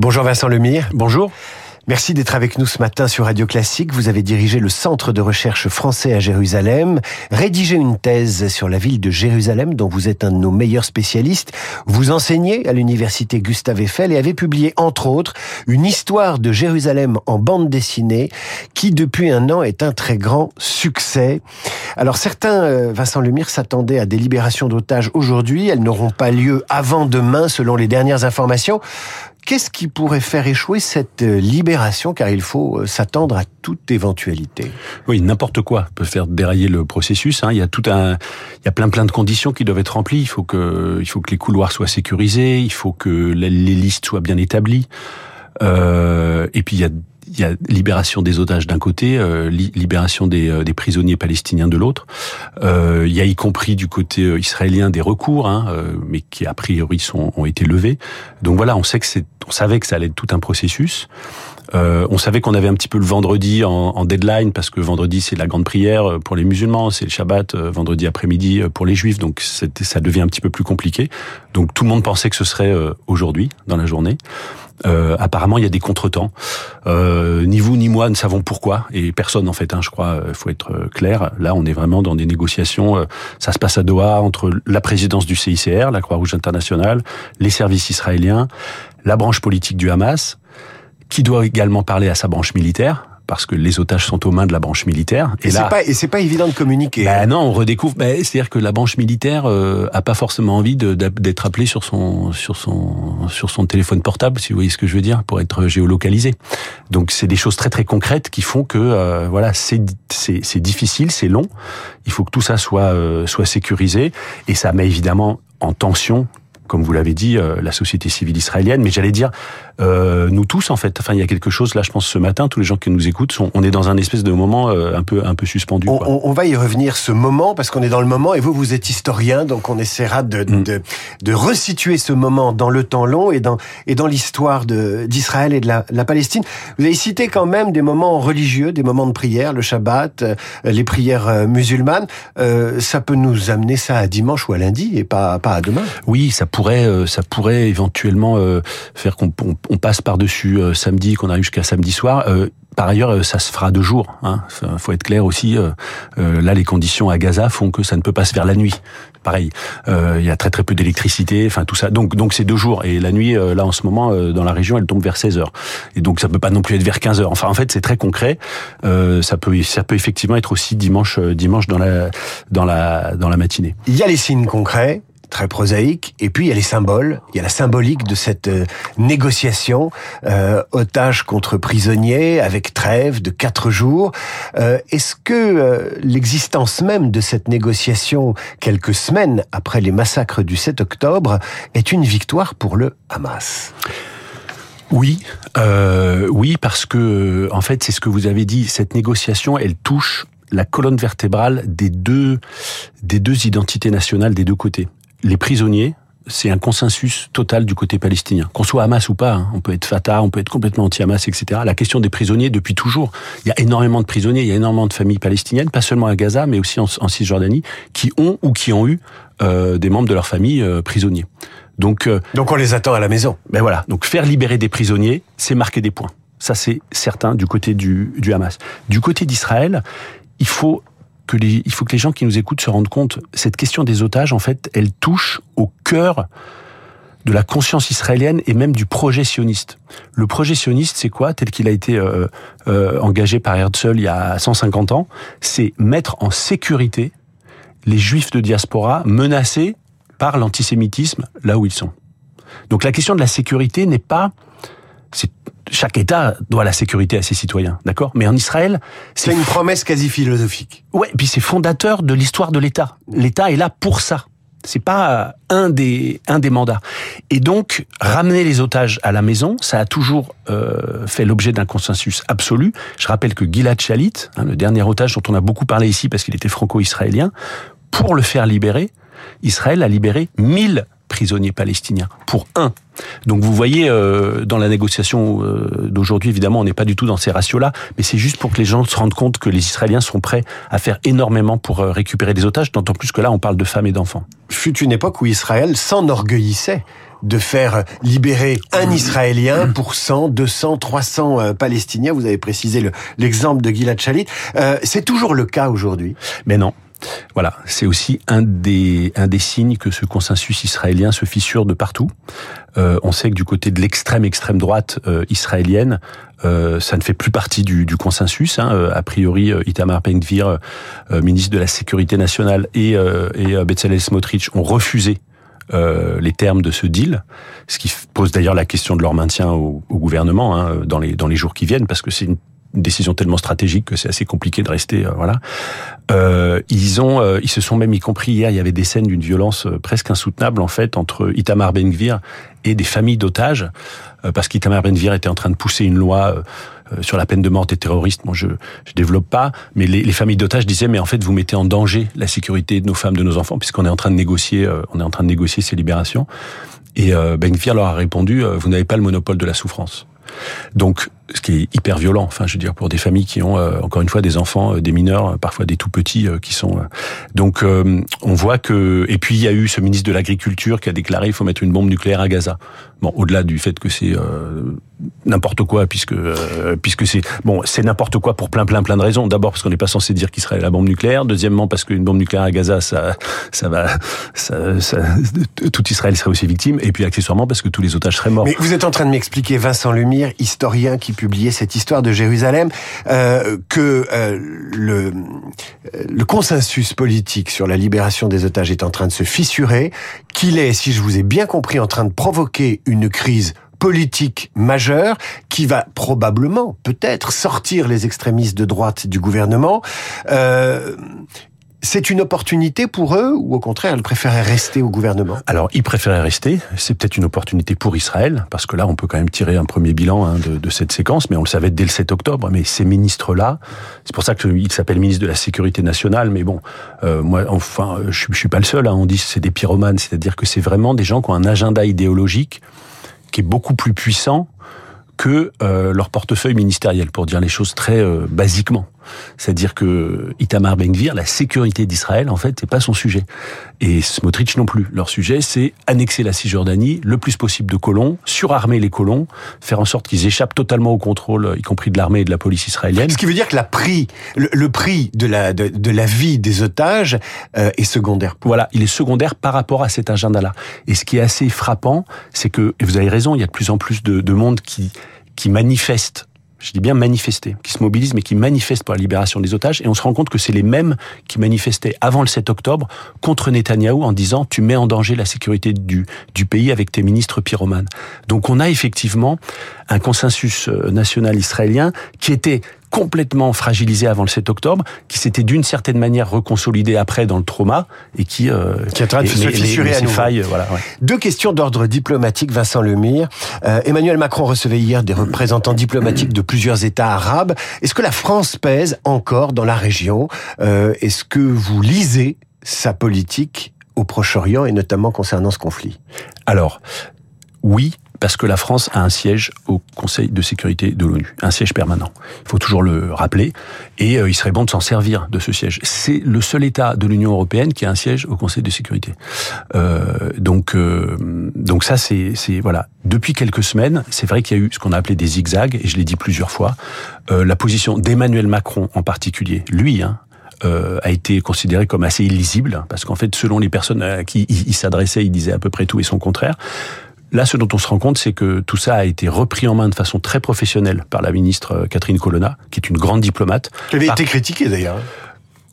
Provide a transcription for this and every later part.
Bonjour Vincent Lemire. Bonjour. Merci d'être avec nous ce matin sur Radio Classique. Vous avez dirigé le Centre de recherche français à Jérusalem, rédigé une thèse sur la ville de Jérusalem dont vous êtes un de nos meilleurs spécialistes. Vous enseignez à l'université Gustave Eiffel et avez publié entre autres une histoire de Jérusalem en bande dessinée qui depuis un an est un très grand succès. Alors certains, euh, Vincent Lemire, s'attendaient à des libérations d'otages aujourd'hui. Elles n'auront pas lieu avant demain selon les dernières informations. Qu'est-ce qui pourrait faire échouer cette euh, libération Car il faut euh, s'attendre à toute éventualité? Oui, n'importe quoi peut faire dérailler le processus. Hein. Il y a tout un, il y a plein plein de conditions qui doivent être remplies. Il faut que, il faut que les couloirs soient sécurisés. Il faut que les listes soient bien établies. Euh, et puis il y a il y a libération des otages d'un côté, euh, libération des, euh, des, prisonniers palestiniens de l'autre. Euh, il y a y compris du côté israélien des recours, hein, mais qui a priori sont, ont été levés. Donc voilà, on sait que c'est, on savait que ça allait être tout un processus. On savait qu'on avait un petit peu le vendredi en, en deadline parce que vendredi c'est la grande prière pour les musulmans, c'est le Shabbat vendredi après-midi pour les juifs, donc ça devient un petit peu plus compliqué. Donc tout le monde pensait que ce serait aujourd'hui dans la journée. Euh, apparemment, il y a des contretemps. Euh, ni vous ni moi ne savons pourquoi, et personne en fait. Hein, je crois, il faut être euh, clair. Là, on est vraiment dans des négociations. Euh, ça se passe à Doha entre la présidence du CICR, la Croix-Rouge internationale, les services israéliens, la branche politique du Hamas, qui doit également parler à sa branche militaire parce que les otages sont aux mains de la branche militaire. Et, là, pas, et c'est pas évident de communiquer. Ben non, on redécouvre. Ben, c'est-à-dire que la branche militaire euh, a pas forcément envie d'être appelée sur son sur son sur son téléphone portable, si vous voyez ce que je veux dire, pour être géolocalisé. Donc c'est des choses très très concrètes qui font que euh, voilà, c'est c'est difficile, c'est long. Il faut que tout ça soit euh, soit sécurisé et ça met évidemment en tension comme vous l'avez dit, euh, la société civile israélienne, mais j'allais dire euh, nous tous en fait. Enfin, il y a quelque chose là, je pense ce matin, tous les gens qui nous écoutent, sont, on est dans un espèce de moment euh, un peu un peu suspendu. On, on, va y revenir ce moment parce qu'on est dans le moment et vous vous êtes historien, donc on essaiera de, mm. de, de resituer ce moment dans le temps long et dans et dans l'histoire d'Israël et de la, la, Palestine. Vous avez cité quand même des moments religieux, des moments de prière, le Shabbat, euh, les prières musulmanes. ça peut nous amener ça à dimanche ou à lundi et pas pas à demain. Oui, ça pourrait, euh, ça pourrait éventuellement euh, faire qu'on on passe par dessus euh, samedi, qu'on arrive jusqu'à samedi soir. Par ailleurs, ça se fera deux jours. Hein. Faut être clair aussi. là, les conditions à Gaza font que ça ne peut pas se faire la nuit. Pareil, il y a très très peu d'électricité. Enfin tout ça. Donc donc c'est deux jours. Et la nuit, là en ce moment, dans la région, elle tombe vers 16 heures. Et donc ça peut pas non plus être vers 15 heures. Enfin en fait, c'est très concret. ça peut ça peut effectivement être aussi dimanche dimanche dans la dans la dans la matinée. Il y a les signes concrets très prosaïque. Et puis il y a les symboles, il y a la symbolique de cette euh, négociation, euh, otage contre prisonnier, avec trêve de quatre jours. Euh, Est-ce que euh, l'existence même de cette négociation, quelques semaines après les massacres du 7 octobre, est une victoire pour le Hamas? Oui, euh, oui, parce que en fait, c'est ce que vous avez dit. Cette négociation, elle touche la colonne vertébrale des deux des deux identités nationales des deux côtés les prisonniers, c'est un consensus total du côté palestinien. Qu'on soit Hamas ou pas, hein, on peut être Fatah, on peut être complètement anti-Hamas, etc. La question des prisonniers, depuis toujours, il y a énormément de prisonniers, il y a énormément de familles palestiniennes, pas seulement à Gaza, mais aussi en, Cisjordanie, qui ont ou qui ont eu euh, des membres de leur famille euh, prisonniers. Donc, euh, donc on les attend à la maison. Ben voilà. Donc faire libérer des prisonniers, c'est marquer des points. Ça c'est certain du côté du, du Hamas. Du côté d'Israël, il faut il faut que les gens qui nous écoutent se rendent compte, cette question des otages, en fait, elle touche au cœur de la conscience israélienne et même du projet sioniste. Le projet sioniste, c'est quoi? Tel qu'il a été euh, euh, engagé par Herzl il y a 150 ans, c'est mettre en sécurité les juifs de diaspora menacés par l'antisémitisme là où ils sont. Donc la question de la sécurité n'est pas c'est chaque État doit la sécurité à ses citoyens, d'accord? Mais en Israël, c'est une promesse quasi philosophique. Ouais, et puis c'est fondateur de l'histoire de l'État. L'État est là pour ça. C'est pas un des un des mandats. Et donc ramener les otages à la maison, ça a toujours euh, fait l'objet d'un consensus absolu. Je rappelle que Gilad Shalit, hein, le dernier otage dont on a beaucoup parlé ici parce qu'il était franco-israélien, pour le faire libérer, Israël a libéré 1000 prisonniers palestiniens pour un. Donc vous voyez, euh, dans la négociation euh, d'aujourd'hui, évidemment, on n'est pas du tout dans ces ratios-là, mais c'est juste pour que les gens se rendent compte que les Israéliens sont prêts à faire énormément pour euh, récupérer des otages, d'autant plus que là, on parle de femmes et d'enfants. Fut une époque où Israël s'enorgueillissait de faire libérer un Israélien pour 100, 200, 300 Palestiniens. Vous avez précisé l'exemple de Gilad Shalit. C'est toujours le cas aujourd'hui? Mais non. Voilà, c'est aussi un des un des signes que ce consensus israélien se fissure de partout. Euh, on sait que du côté de l'extrême extrême droite euh, israélienne, euh, ça ne fait plus partie du, du consensus. Hein. A priori, Itamar Ben-Gvir, ministre de la Sécurité nationale, et, et Bezalel Smotrich ont refusé les termes de ce deal, ce qui pose d'ailleurs la question de leur maintien au, au gouvernement hein, dans les dans les jours qui viennent, parce que c'est une une décision tellement stratégique que c'est assez compliqué de rester euh, voilà. Euh, ils ont euh, ils se sont même y compris hier il y avait des scènes d'une violence euh, presque insoutenable en fait entre Itamar Ben-Gvir et des familles d'otages parce qu'Itamar Ben-Gvir était en train de pousser une loi sur la peine de mort des terroristes. Moi, je je développe pas, mais les, les familles d'otages disaient mais en fait vous mettez en danger la sécurité de nos femmes, de nos enfants, puisqu'on est en train de négocier, on est en train de négocier ces libérations. Et Ben Gvir leur a répondu vous n'avez pas le monopole de la souffrance. Donc, ce qui est hyper violent, enfin, je veux dire, pour des familles qui ont, euh, encore une fois, des enfants, euh, des mineurs, euh, parfois des tout petits qui sont... donc, on voit que... Et puis, il y a eu ce ministre de l'Agriculture qui a déclaré il faut mettre une bombe nucléaire à Gaza. Bon, au-delà du fait que c'est n'importe quoi, puisque puisque c'est... Bon, c'est n'importe quoi pour plein, plein, plein de raisons. D'abord, parce qu'on n'est pas censé dire qu'il serait la bombe nucléaire. Deuxièmement, parce qu'une bombe nucléaire à Gaza, ça, ça va... Ça, ça, tout Israël serait aussi victime. Et puis, accessoirement, parce que tous les otages seraient morts. Mais vous êtes en train de m'expliquer, Vincent Lemire, historien qui publiait cette histoire de Jérusalem, euh, que euh, le, le consensus politique sur la libération des otages est en train de se fissurer, qu'il est, si je vous ai bien compris, en train de provoquer une crise politique majeure qui va probablement, peut-être, sortir les extrémistes de droite du gouvernement. Euh, c'est une opportunité pour eux ou au contraire, ils préféraient rester au gouvernement? Alors, ils préféraient rester. C'est peut-être une opportunité pour Israël, parce que là, on peut quand même tirer un premier bilan hein, de, cette séquence, mais on le savait dès le 7 octobre. Mais ces ministres-là, c'est pour ça qu'il s'appelle ministre de la Sécurité nationale, mais bon, euh, moi, enfin, je, je suis pas le seul. Hein, on dit que c'est des pyromanes, c'est-à-dire que c'est vraiment des gens qui ont un agenda idéologique qui est beaucoup plus puissant que euh, leur portefeuille ministériel, pour dire les choses très euh, basiquement. C'est-à-dire que Itamar Ben-Gvir, la sécurité d'Israël, en fait, c'est pas son sujet. Et Smotrich non plus. Leur sujet, c'est annexer la Cisjordanie, le plus possible de colons, surarmer les colons, faire en sorte qu'ils échappent totalement au contrôle, y compris de l'armée et de la police israélienne. Ce qui veut dire que la prix, le, prix de la, de, la vie des otages euh, est secondaire. Voilà, il est secondaire par rapport à cet agenda-là. Et ce qui est assez frappant, c'est que, et vous avez raison, il y a de plus en plus de, de monde qui qui manifeste je dis bien manifester, qui se mobilisent, mais qui manifestent pour la libération des otages. Et on se rend compte que c'est les mêmes qui manifestaient avant le 7 octobre contre Netanyahou en disant tu mets en danger la sécurité du, du pays avec tes ministres pyromanes. Donc on a effectivement un consensus euh, national israélien qui était complètement fragilisé avant le 7 octobre, qui s'était d'une certaine manière reconsolidé après dans le trauma et qui euh, qui est en train de se fissurer à Failles, voilà, ouais. Deux questions d'ordre diplomatique, Vincent Lemire. Euh, Emmanuel Macron recevait hier des représentants diplomatiques de plusieurs États arabes. Est-ce que la France pèse encore dans la région? Euh, Est-ce que vous lisez sa politique au Proche-Orient et notamment concernant ce conflit? Alors, oui, parce que la France a un siège au Conseil de sécurité de l'ONU, un siège permanent. Il faut toujours le rappeler, et euh, il serait bon de s'en servir de ce siège. C'est le seul État de l'Union européenne qui a un siège au Conseil de sécurité. Euh, donc, euh, donc ça, c'est, voilà. Depuis quelques semaines, c'est vrai qu'il y a eu ce qu'on a appelé des zigzags, et je l'ai dit plusieurs fois. Euh, la position d'Emmanuel Macron en particulier, lui, hein, euh, a été considéré comme assez illisible, parce qu'en fait, selon les personnes à qui il s'adressait, il disait à peu près tout et son contraire. Là, ce dont on se rend compte, c'est que tout ça a été repris en main de façon très professionnelle par la ministre euh, Catherine Colonna, qui est une grande diplomate. Qui avait été critiquée d'ailleurs.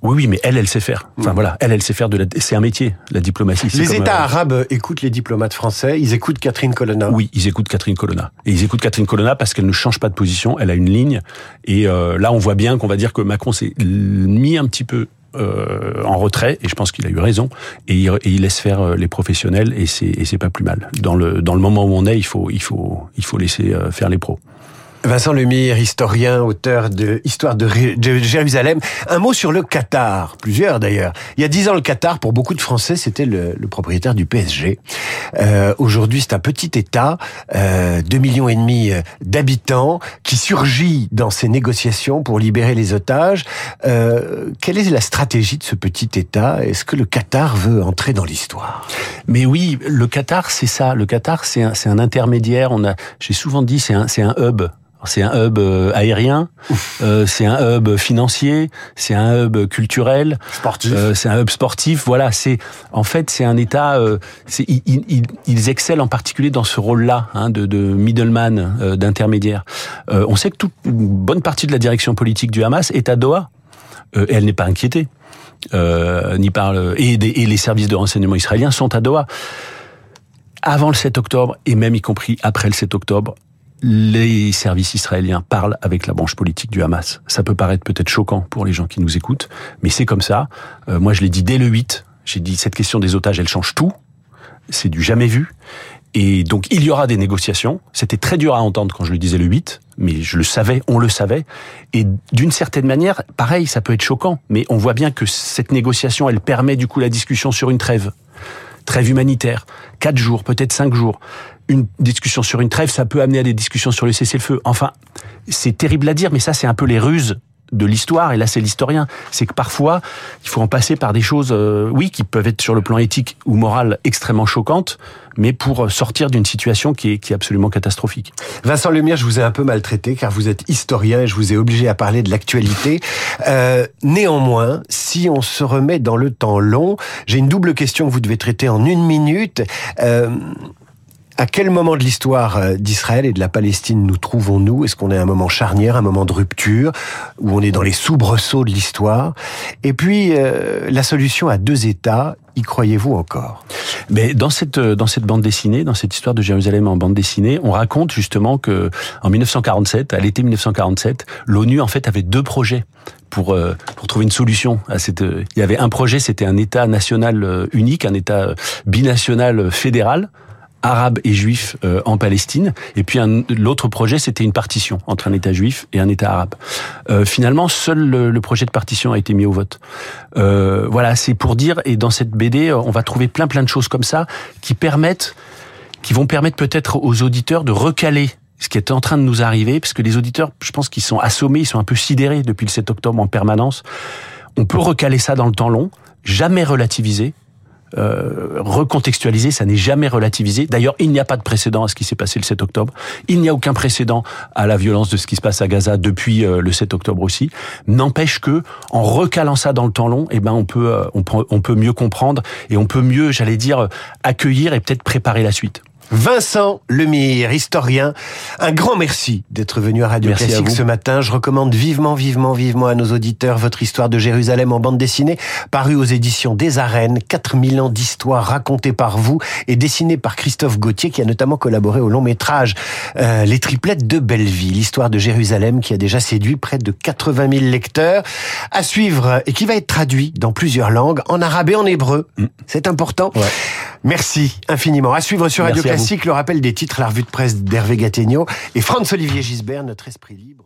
Oui, oui, mais elle, elle sait faire. Enfin mm. voilà, elle, elle sait faire de la. C'est un métier, la diplomatie. Les États euh, arabes écoutent les diplomates français. Ils écoutent Catherine Colonna. Oui, ils écoutent Catherine Colonna. Et ils écoutent Catherine Colonna parce qu'elle ne change pas de position. Elle a une ligne. Et euh, là, on voit bien qu'on va dire que Macron s'est mis un petit peu euh, en retrait, et je pense qu'il a eu raison, et il, laisse faire euh, les professionnels, et c'est, et c'est pas plus mal. Dans le, dans le moment où on est, il faut, il faut, il faut laisser euh, faire les pros. Vincent Lemire, historien, auteur de Histoire de, Jérusalem. Un mot sur le Qatar, plusieurs d'ailleurs. Il y a dix ans, le Qatar, pour beaucoup de Français, c'était le, propriétaire du PSG. Euh, Aujourd'hui, c'est un petit État, euh, 2 millions et demi euh, d'habitants, qui surgit dans ces négociations pour libérer les otages. Euh, quelle est la stratégie de ce petit État? Est-ce que le Qatar veut entrer dans l'histoire? Mais oui, le Qatar, c'est ça. Le Qatar, c'est un, un intermédiaire. On a, j'ai souvent dit, c'est un, un hub c'est un hub euh, aérien, euh, c'est un hub financier, c'est un hub culturel, sportif. Euh, c'est un hub sportif. Voilà, c'est en fait c'est un État. ils, excellent en particulier dans ce rôle-là hein, de, de middleman, d'intermédiaire. on sait que toute une bonne partie de la direction politique du Hamas est à Doha. et elle n'est pas inquiétée, ni par et, et les services de renseignement israéliens sont à Doha avant le 7 octobre et même y compris après le 7 octobre, les services israéliens parlent avec la branche politique du Hamas. Ça peut paraître peut-être choquant pour les gens qui nous écoutent, mais c'est comme ça. Euh, moi, je l'ai dit dès le 8. J'ai dit cette question des otages, elle change tout. C'est du jamais vu. Et donc, il y aura des négociations. C'était très dur à entendre quand je le disais le 8, mais je le savais, on le savait. Et d'une certaine manière, pareil, ça peut être choquant, mais on voit bien que cette négociation, elle permet du coup la discussion sur une trêve. Trêve humanitaire. Quatre jours, peut-être cinq jours une discussion sur une trêve, ça peut amener à des discussions sur le cessez-le-feu. Enfin, c'est terrible à dire, mais ça, c'est un peu les ruses de l'histoire, et là c'est l'historien, c'est que parfois il faut en passer par des choses, euh, oui, qui peuvent être sur le plan éthique ou moral extrêmement choquantes, mais pour sortir d'une situation qui est, qui est absolument catastrophique. Vincent Lemire, je vous ai un peu maltraité car vous êtes historien et je vous ai obligé à parler de l'actualité. Euh, néanmoins, si on se remet dans le temps long, j'ai une double question que vous devez traiter en une minute. Euh, à quel moment de l'histoire euh, d'Israël et de la Palestine nous trouvons-nous? Est-ce qu'on est à un moment charnière, un moment de rupture, où on est dans les soubresauts de l'histoire? Et puis, euh, la solution à deux États, y croyez-vous encore? Mais dans cette euh, dans cette bande dessinée, dans cette histoire de Jérusalem en bande dessinée, on raconte justement que en 1947, à l'été 1947, l'ONU en fait avait deux projets pour pour trouver une solution à cette. Il y avait un projet, c'était un État national unique, un État binational fédéral arabes et juifs euh, en Palestine. Et puis l'autre projet, c'était une partition entre un État juif et un État arabe. Euh, finalement, seul le, projet de partition a été mis au vote. Euh, voilà, c'est pour dire. Et dans cette BD, on va trouver plein plein de choses comme ça qui permettent, qui vont permettre peut-être aux auditeurs de recaler ce qui est en train de nous arriver, parce que les auditeurs, je pense qu'ils sont assommés, ils sont un peu sidérés depuis le 7 octobre en permanence. On peut recaler ça dans le temps long, jamais relativiser, euh, recontextualiser, ça n'est jamais relativisé. D'ailleurs, il n'y a pas de précédent à ce qui s'est passé le 7 octobre. Il n'y a aucun précédent à la violence de ce qui se passe à Gaza depuis euh, le 7 octobre aussi. N'empêche que, en recalant ça dans le temps long, eh ben on peut, euh, on peut mieux comprendre et on peut mieux, j'allais dire, accueillir et peut-être préparer la suite. Vincent Lemire, historien, un grand merci d'être venu à Radio Classique ce matin. Je recommande vivement, vivement, vivement à nos auditeurs votre histoire de Jérusalem en bande dessinée, parue aux éditions des Arènes, 4000 ans d'histoire racontée par vous et dessinée par Christophe Gauthier qui a notamment collaboré au long métrage euh, Les triplettes de Belleville, l'histoire de Jérusalem qui a déjà séduit près de 80 000 lecteurs. À suivre et qui va être traduit dans plusieurs langues, en arabe et en hébreu. Mm. C'est important. Merci infiniment. À suivre sur Radio Classique, le rappel des titres, la revue de presse d'Hervé Gattegno et Franz-Olivier Gisbert, notre esprit libre.